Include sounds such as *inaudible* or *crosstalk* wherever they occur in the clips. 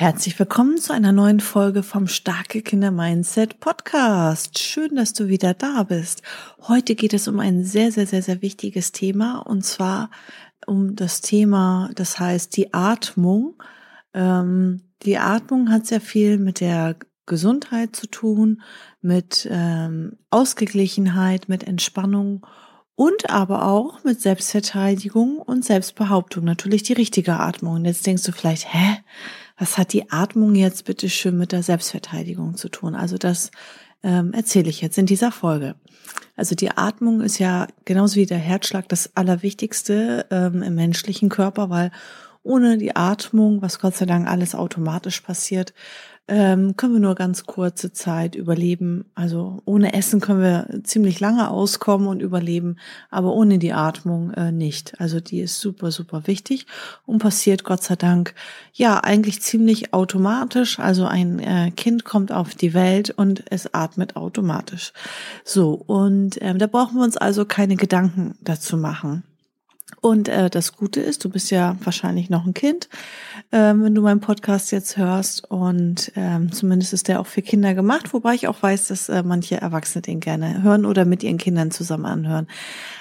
Herzlich willkommen zu einer neuen Folge vom Starke Kinder Mindset Podcast. Schön, dass du wieder da bist. Heute geht es um ein sehr, sehr, sehr, sehr wichtiges Thema und zwar um das Thema, das heißt die Atmung. Ähm, die Atmung hat sehr viel mit der Gesundheit zu tun, mit ähm, Ausgeglichenheit, mit Entspannung und aber auch mit Selbstverteidigung und Selbstbehauptung. Natürlich die richtige Atmung. Und jetzt denkst du vielleicht, hä? Was hat die Atmung jetzt bitte schön mit der Selbstverteidigung zu tun? Also das ähm, erzähle ich jetzt in dieser Folge. Also die Atmung ist ja genauso wie der Herzschlag das Allerwichtigste ähm, im menschlichen Körper, weil ohne die Atmung, was Gott sei Dank alles automatisch passiert, ähm, können wir nur ganz kurze Zeit überleben. Also ohne Essen können wir ziemlich lange auskommen und überleben, aber ohne die Atmung äh, nicht. Also die ist super, super wichtig und passiert Gott sei Dank ja eigentlich ziemlich automatisch. Also ein äh, Kind kommt auf die Welt und es atmet automatisch. So, und ähm, da brauchen wir uns also keine Gedanken dazu machen. Und äh, das Gute ist, du bist ja wahrscheinlich noch ein Kind, ähm, wenn du meinen Podcast jetzt hörst. Und ähm, zumindest ist der auch für Kinder gemacht, wobei ich auch weiß, dass äh, manche Erwachsene den gerne hören oder mit ihren Kindern zusammen anhören.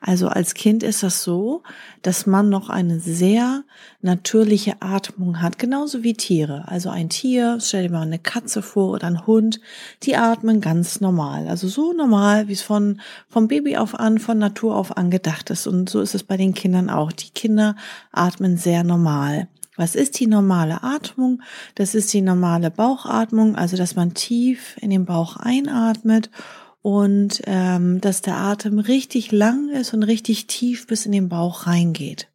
Also als Kind ist das so, dass man noch eine sehr natürliche Atmung hat, genauso wie Tiere. Also ein Tier, stell dir mal eine Katze vor oder ein Hund, die atmen ganz normal. Also so normal, wie es von, vom Baby auf an, von Natur auf an gedacht ist. Und so ist es bei den Kindern auch. Die Kinder atmen sehr normal. Was ist die normale Atmung? Das ist die normale Bauchatmung, also dass man tief in den Bauch einatmet und ähm, dass der Atem richtig lang ist und richtig tief bis in den Bauch reingeht.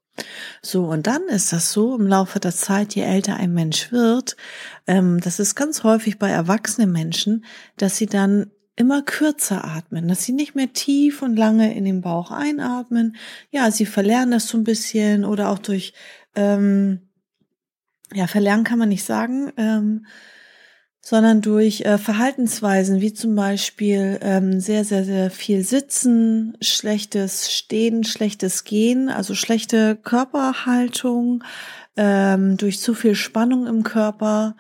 So, und dann ist das so im Laufe der Zeit, je älter ein Mensch wird, ähm, das ist ganz häufig bei erwachsenen Menschen, dass sie dann immer kürzer atmen, dass sie nicht mehr tief und lange in den Bauch einatmen. Ja, sie verlernen das so ein bisschen oder auch durch, ähm, ja, verlernen kann man nicht sagen, ähm, sondern durch äh, Verhaltensweisen wie zum Beispiel ähm, sehr, sehr, sehr viel Sitzen, schlechtes Stehen, schlechtes Gehen, also schlechte Körperhaltung, ähm, durch zu viel Spannung im Körper,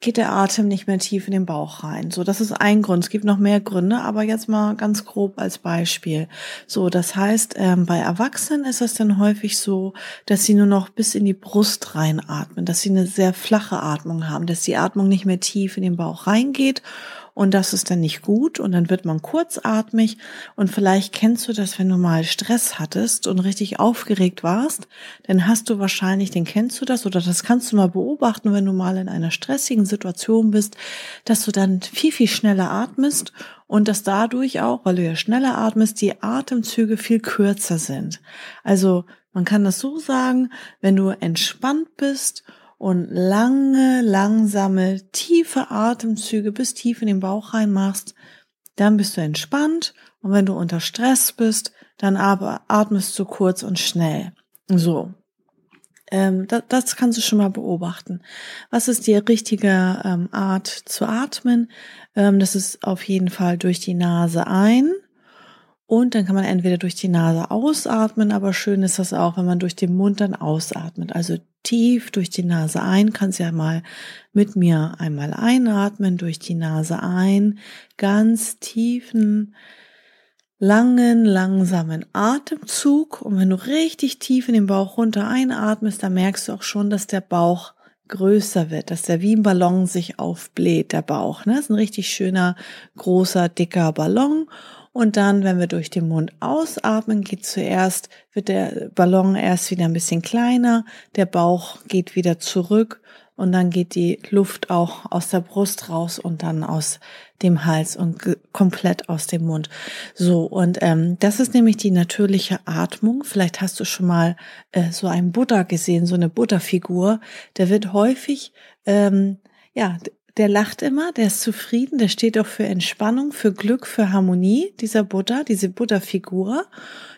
geht der Atem nicht mehr tief in den Bauch rein. So, das ist ein Grund. Es gibt noch mehr Gründe, aber jetzt mal ganz grob als Beispiel. So, das heißt, ähm, bei Erwachsenen ist es dann häufig so, dass sie nur noch bis in die Brust reinatmen, dass sie eine sehr flache Atmung haben, dass die Atmung nicht mehr tief in den Bauch reingeht und das ist dann nicht gut und dann wird man kurzatmig und vielleicht kennst du das, wenn du mal Stress hattest und richtig aufgeregt warst, dann hast du wahrscheinlich, den kennst du das oder das kannst du mal beobachten, wenn du mal in einer stressigen Situation bist, dass du dann viel, viel schneller atmest und dass dadurch auch, weil du ja schneller atmest, die Atemzüge viel kürzer sind. Also man kann das so sagen, wenn du entspannt bist und lange, langsame, tiefe Atemzüge bis tief in den Bauch rein machst, dann bist du entspannt und wenn du unter Stress bist, dann aber atmest du kurz und schnell. So. Ähm, das, das kannst du schon mal beobachten. Was ist die richtige ähm, Art zu atmen? Ähm, das ist auf jeden Fall durch die Nase ein und dann kann man entweder durch die Nase ausatmen, aber schön ist das auch, wenn man durch den Mund dann ausatmet. Also tief durch die Nase ein, kannst ja mal mit mir einmal einatmen, durch die Nase ein, ganz tiefen, langen, langsamen Atemzug. Und wenn du richtig tief in den Bauch runter einatmest, dann merkst du auch schon, dass der Bauch größer wird, dass der wie ein Ballon sich aufbläht, der Bauch. Ne? Das ist ein richtig schöner, großer, dicker Ballon. Und dann, wenn wir durch den Mund ausatmen, geht zuerst, wird der Ballon erst wieder ein bisschen kleiner, der Bauch geht wieder zurück und dann geht die Luft auch aus der Brust raus und dann aus dem Hals und komplett aus dem Mund. So, und ähm, das ist nämlich die natürliche Atmung. Vielleicht hast du schon mal äh, so einen Buddha gesehen, so eine Buddha-Figur. Der wird häufig, ähm, ja, der lacht immer, der ist zufrieden, der steht auch für Entspannung, für Glück, für Harmonie, dieser Buddha, diese Buddha-Figur.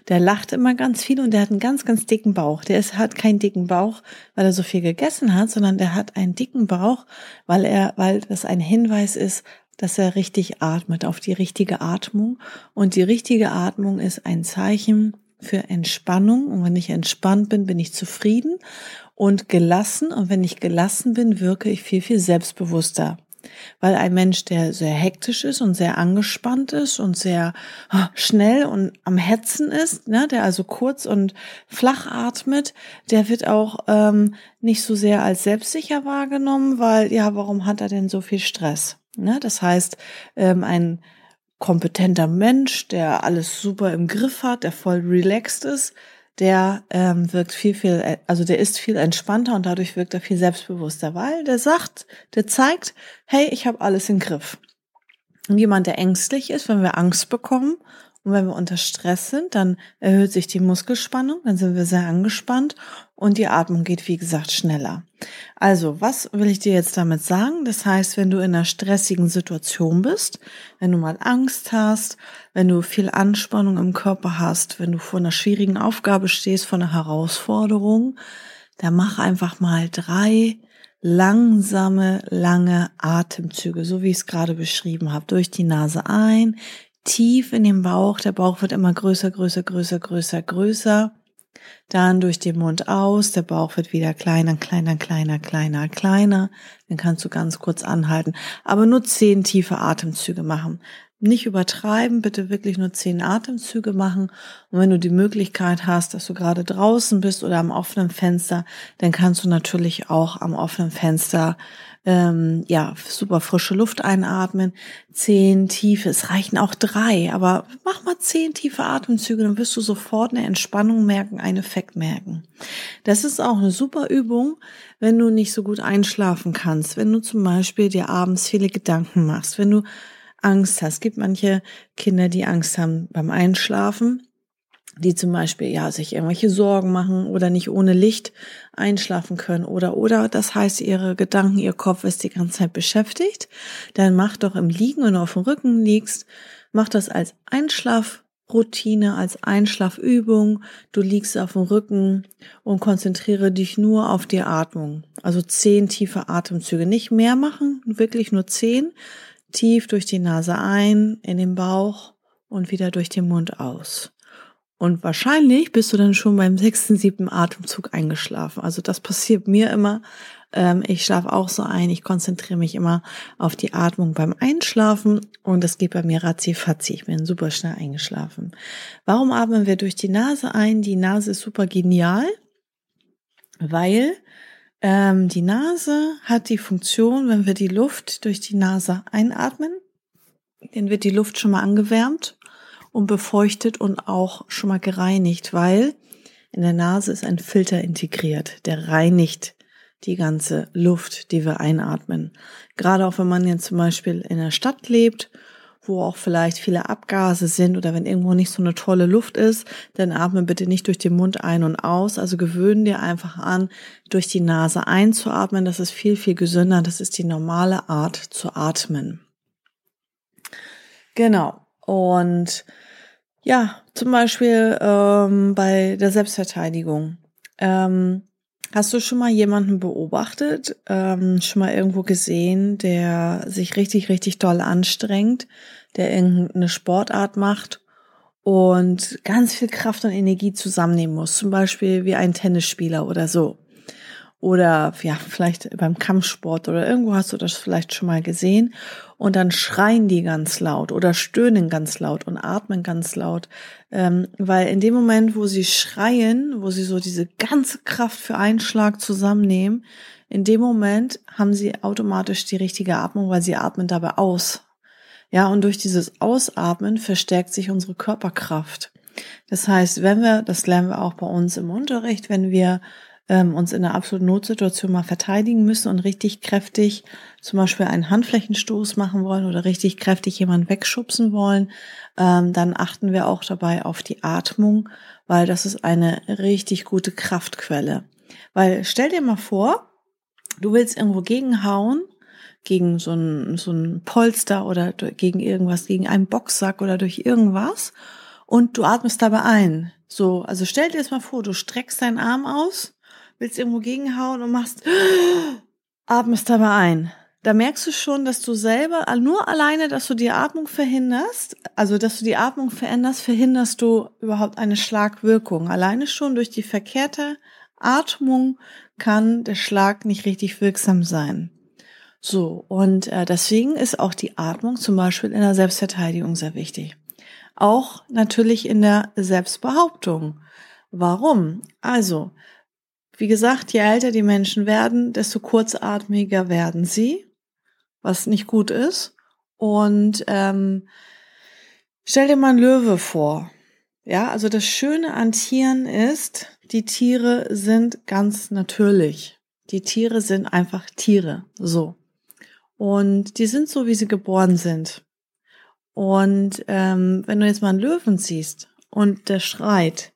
Der lacht immer ganz viel und der hat einen ganz, ganz dicken Bauch. Der ist, hat keinen dicken Bauch, weil er so viel gegessen hat, sondern der hat einen dicken Bauch, weil er, weil das ein Hinweis ist, dass er richtig atmet, auf die richtige Atmung. Und die richtige Atmung ist ein Zeichen für Entspannung. Und wenn ich entspannt bin, bin ich zufrieden und gelassen. Und wenn ich gelassen bin, wirke ich viel, viel selbstbewusster. Weil ein Mensch, der sehr hektisch ist und sehr angespannt ist und sehr ah, schnell und am Hetzen ist, ne, der also kurz und flach atmet, der wird auch ähm, nicht so sehr als selbstsicher wahrgenommen, weil ja, warum hat er denn so viel Stress? Ne? Das heißt, ähm, ein kompetenter Mensch, der alles super im Griff hat, der voll relaxed ist, der ähm, wirkt viel, viel, also der ist viel entspannter und dadurch wirkt er viel selbstbewusster, weil der sagt, der zeigt, hey, ich habe alles im Griff. Und jemand, der ängstlich ist, wenn wir Angst bekommen und wenn wir unter Stress sind, dann erhöht sich die Muskelspannung, dann sind wir sehr angespannt und die Atmung geht, wie gesagt, schneller. Also, was will ich dir jetzt damit sagen? Das heißt, wenn du in einer stressigen Situation bist, wenn du mal Angst hast, wenn du viel Anspannung im Körper hast, wenn du vor einer schwierigen Aufgabe stehst, vor einer Herausforderung, dann mach einfach mal drei langsame, lange Atemzüge, so wie ich es gerade beschrieben habe. Durch die Nase ein, tief in den Bauch. Der Bauch wird immer größer, größer, größer, größer, größer. Dann durch den Mund aus. Der Bauch wird wieder kleiner, kleiner, kleiner, kleiner, kleiner. Dann kannst du ganz kurz anhalten. Aber nur zehn tiefe Atemzüge machen. Nicht übertreiben, bitte wirklich nur zehn Atemzüge machen. Und wenn du die Möglichkeit hast, dass du gerade draußen bist oder am offenen Fenster, dann kannst du natürlich auch am offenen Fenster ähm, ja, super frische Luft einatmen, zehn tiefe, es reichen auch drei, aber mach mal zehn tiefe Atemzüge, dann wirst du sofort eine Entspannung merken, einen Effekt merken. Das ist auch eine super Übung, wenn du nicht so gut einschlafen kannst, wenn du zum Beispiel dir abends viele Gedanken machst, wenn du Angst hast. Es gibt manche Kinder, die Angst haben beim Einschlafen die zum Beispiel ja sich irgendwelche Sorgen machen oder nicht ohne Licht einschlafen können oder oder das heißt ihre Gedanken, ihr Kopf ist die ganze Zeit beschäftigt, dann mach doch im Liegen, wenn du auf dem Rücken liegst, mach das als Einschlafroutine, als Einschlafübung. Du liegst auf dem Rücken und konzentriere dich nur auf die Atmung. Also zehn tiefe Atemzüge, nicht mehr machen, wirklich nur zehn. Tief durch die Nase ein, in den Bauch und wieder durch den Mund aus. Und wahrscheinlich bist du dann schon beim sechsten, siebten Atemzug eingeschlafen. Also das passiert mir immer. Ähm, ich schlafe auch so ein. Ich konzentriere mich immer auf die Atmung beim Einschlafen und das geht bei mir ratzi fatzi. Ich bin super schnell eingeschlafen. Warum atmen wir durch die Nase ein? Die Nase ist super genial, weil ähm, die Nase hat die Funktion, wenn wir die Luft durch die Nase einatmen, dann wird die Luft schon mal angewärmt und befeuchtet und auch schon mal gereinigt, weil in der Nase ist ein Filter integriert, der reinigt die ganze Luft, die wir einatmen. Gerade auch wenn man jetzt zum Beispiel in der Stadt lebt, wo auch vielleicht viele Abgase sind oder wenn irgendwo nicht so eine tolle Luft ist, dann atme bitte nicht durch den Mund ein und aus. Also gewöhnen dir einfach an, durch die Nase einzuatmen. Das ist viel, viel gesünder. Das ist die normale Art zu atmen. Genau. Und ja, zum Beispiel ähm, bei der Selbstverteidigung. Ähm, hast du schon mal jemanden beobachtet, ähm, schon mal irgendwo gesehen, der sich richtig, richtig doll anstrengt, der irgendeine Sportart macht und ganz viel Kraft und Energie zusammennehmen muss, zum Beispiel wie ein Tennisspieler oder so. Oder ja, vielleicht beim Kampfsport oder irgendwo hast du das vielleicht schon mal gesehen und dann schreien die ganz laut oder stöhnen ganz laut und atmen ganz laut, ähm, weil in dem Moment, wo sie schreien, wo sie so diese ganze Kraft für einen Schlag zusammennehmen, in dem Moment haben sie automatisch die richtige Atmung, weil sie atmen dabei aus. Ja, und durch dieses Ausatmen verstärkt sich unsere Körperkraft. Das heißt, wenn wir, das lernen wir auch bei uns im Unterricht, wenn wir ähm, uns in einer absoluten Notsituation mal verteidigen müssen und richtig kräftig zum Beispiel einen Handflächenstoß machen wollen oder richtig kräftig jemanden wegschubsen wollen, ähm, dann achten wir auch dabei auf die Atmung, weil das ist eine richtig gute Kraftquelle. Weil stell dir mal vor, du willst irgendwo gegenhauen, gegen so ein, so ein Polster oder gegen irgendwas, gegen einen Boxsack oder durch irgendwas und du atmest dabei ein. So, also stell dir das mal vor, du streckst deinen Arm aus, willst irgendwo gegenhauen und machst, *gasps* atmest dabei ein da merkst du schon, dass du selber, nur alleine, dass du die Atmung verhinderst, also dass du die Atmung veränderst, verhinderst du überhaupt eine Schlagwirkung. Alleine schon durch die verkehrte Atmung kann der Schlag nicht richtig wirksam sein. So, und äh, deswegen ist auch die Atmung zum Beispiel in der Selbstverteidigung sehr wichtig. Auch natürlich in der Selbstbehauptung. Warum? Also, wie gesagt, je älter die Menschen werden, desto kurzatmiger werden sie was nicht gut ist. Und ähm, stell dir mal einen Löwe vor. Ja, also das Schöne an Tieren ist, die Tiere sind ganz natürlich. Die Tiere sind einfach Tiere. So. Und die sind so, wie sie geboren sind. Und ähm, wenn du jetzt mal einen Löwen siehst und der schreit,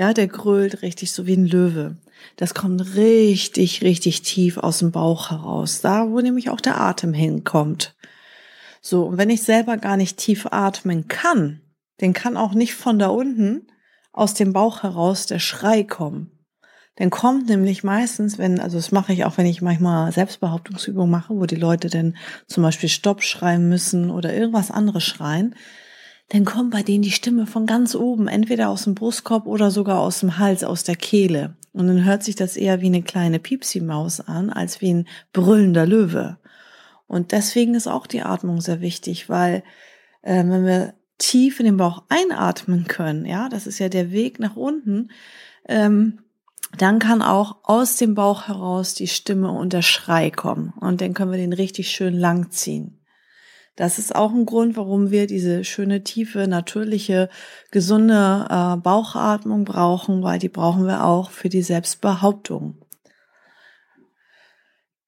ja, der grölt richtig so wie ein Löwe. Das kommt richtig, richtig tief aus dem Bauch heraus. Da, wo nämlich auch der Atem hinkommt. So, und wenn ich selber gar nicht tief atmen kann, den kann auch nicht von da unten aus dem Bauch heraus der Schrei kommen. Dann kommt nämlich meistens, wenn, also das mache ich auch, wenn ich manchmal Selbstbehauptungsübungen mache, wo die Leute dann zum Beispiel Stopp schreien müssen oder irgendwas anderes schreien, dann kommt bei denen die Stimme von ganz oben, entweder aus dem Brustkorb oder sogar aus dem Hals, aus der Kehle. Und dann hört sich das eher wie eine kleine Piepsi-Maus an, als wie ein brüllender Löwe. Und deswegen ist auch die Atmung sehr wichtig, weil äh, wenn wir tief in den Bauch einatmen können, ja, das ist ja der Weg nach unten, ähm, dann kann auch aus dem Bauch heraus die Stimme und der Schrei kommen. Und dann können wir den richtig schön lang ziehen. Das ist auch ein Grund, warum wir diese schöne, tiefe, natürliche, gesunde äh, Bauchatmung brauchen, weil die brauchen wir auch für die Selbstbehauptung.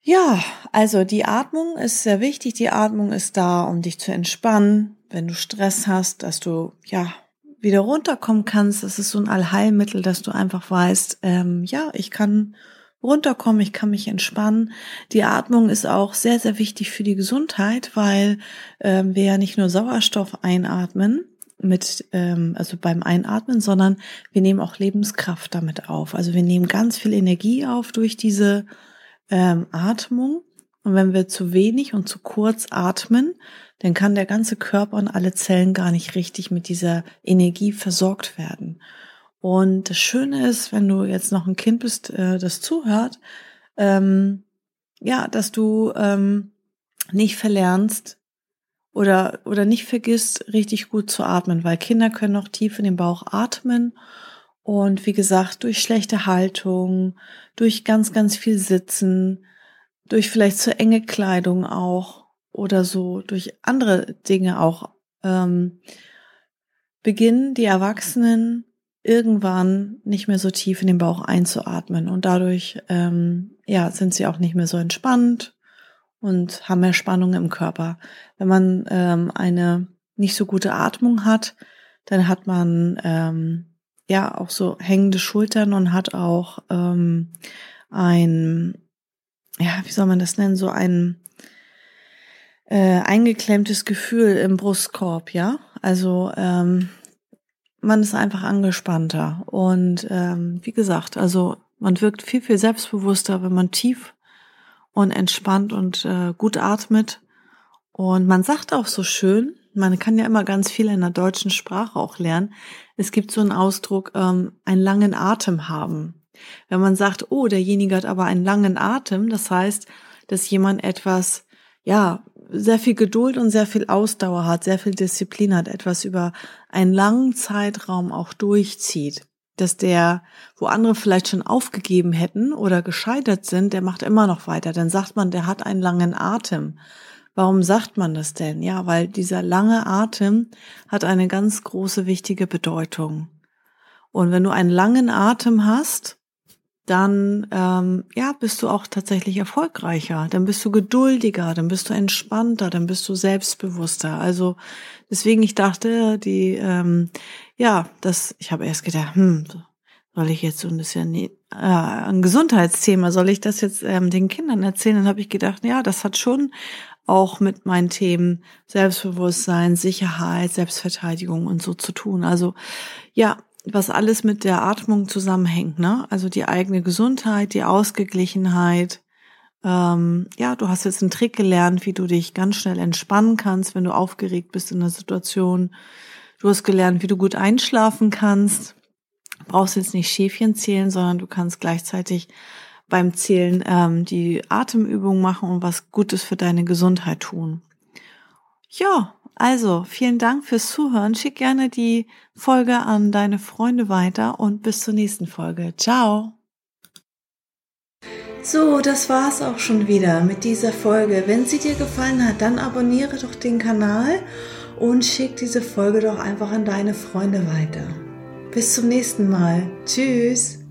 Ja, also die Atmung ist sehr wichtig. Die Atmung ist da, um dich zu entspannen, wenn du Stress hast, dass du ja wieder runterkommen kannst. Das ist so ein Allheilmittel, dass du einfach weißt, ähm, ja, ich kann runterkommen, ich kann mich entspannen. Die Atmung ist auch sehr, sehr wichtig für die Gesundheit, weil ähm, wir ja nicht nur Sauerstoff einatmen, mit, ähm, also beim Einatmen, sondern wir nehmen auch Lebenskraft damit auf. Also wir nehmen ganz viel Energie auf durch diese ähm, Atmung. Und wenn wir zu wenig und zu kurz atmen, dann kann der ganze Körper und alle Zellen gar nicht richtig mit dieser Energie versorgt werden. Und das Schöne ist, wenn du jetzt noch ein Kind bist, äh, das zuhört, ähm, ja, dass du ähm, nicht verlernst oder, oder nicht vergisst, richtig gut zu atmen, weil Kinder können noch tief in den Bauch atmen. Und wie gesagt, durch schlechte Haltung, durch ganz, ganz viel Sitzen, durch vielleicht zu enge Kleidung auch oder so, durch andere Dinge auch, ähm, beginnen die Erwachsenen irgendwann nicht mehr so tief in den Bauch einzuatmen und dadurch ähm, ja sind sie auch nicht mehr so entspannt und haben mehr Spannung im Körper. Wenn man ähm, eine nicht so gute Atmung hat, dann hat man ähm, ja auch so hängende Schultern und hat auch ähm, ein ja wie soll man das nennen so ein äh, eingeklemmtes Gefühl im Brustkorb, ja. Also ähm, man ist einfach angespannter. Und ähm, wie gesagt, also man wirkt viel, viel selbstbewusster, wenn man tief und entspannt und äh, gut atmet. Und man sagt auch so schön, man kann ja immer ganz viel in der deutschen Sprache auch lernen. Es gibt so einen Ausdruck, ähm, einen langen Atem haben. Wenn man sagt, oh, derjenige hat aber einen langen Atem, das heißt, dass jemand etwas, ja, sehr viel Geduld und sehr viel Ausdauer hat, sehr viel Disziplin hat, etwas über einen langen Zeitraum auch durchzieht. Dass der, wo andere vielleicht schon aufgegeben hätten oder gescheitert sind, der macht immer noch weiter. Dann sagt man, der hat einen langen Atem. Warum sagt man das denn? Ja, weil dieser lange Atem hat eine ganz große, wichtige Bedeutung. Und wenn du einen langen Atem hast, dann ähm, ja bist du auch tatsächlich erfolgreicher, dann bist du geduldiger, dann bist du entspannter, dann bist du selbstbewusster. Also deswegen ich dachte, die ähm, ja, das ich habe erst gedacht, hm, soll ich jetzt, ist ja nie, äh, ein Gesundheitsthema, soll ich das jetzt ähm, den Kindern erzählen? Dann habe ich gedacht, ja, das hat schon auch mit meinen Themen Selbstbewusstsein, Sicherheit, Selbstverteidigung und so zu tun. Also ja, was alles mit der Atmung zusammenhängt, ne? Also die eigene Gesundheit, die Ausgeglichenheit. Ähm, ja, du hast jetzt einen Trick gelernt, wie du dich ganz schnell entspannen kannst, wenn du aufgeregt bist in der Situation. Du hast gelernt, wie du gut einschlafen kannst. brauchst jetzt nicht Schäfchen zählen, sondern du kannst gleichzeitig beim Zählen ähm, die Atemübung machen und was Gutes für deine Gesundheit tun. Ja, also vielen Dank fürs Zuhören. Schick gerne die Folge an deine Freunde weiter und bis zur nächsten Folge. Ciao. So, das war's auch schon wieder mit dieser Folge. Wenn sie dir gefallen hat, dann abonniere doch den Kanal und schick diese Folge doch einfach an deine Freunde weiter. Bis zum nächsten Mal. Tschüss.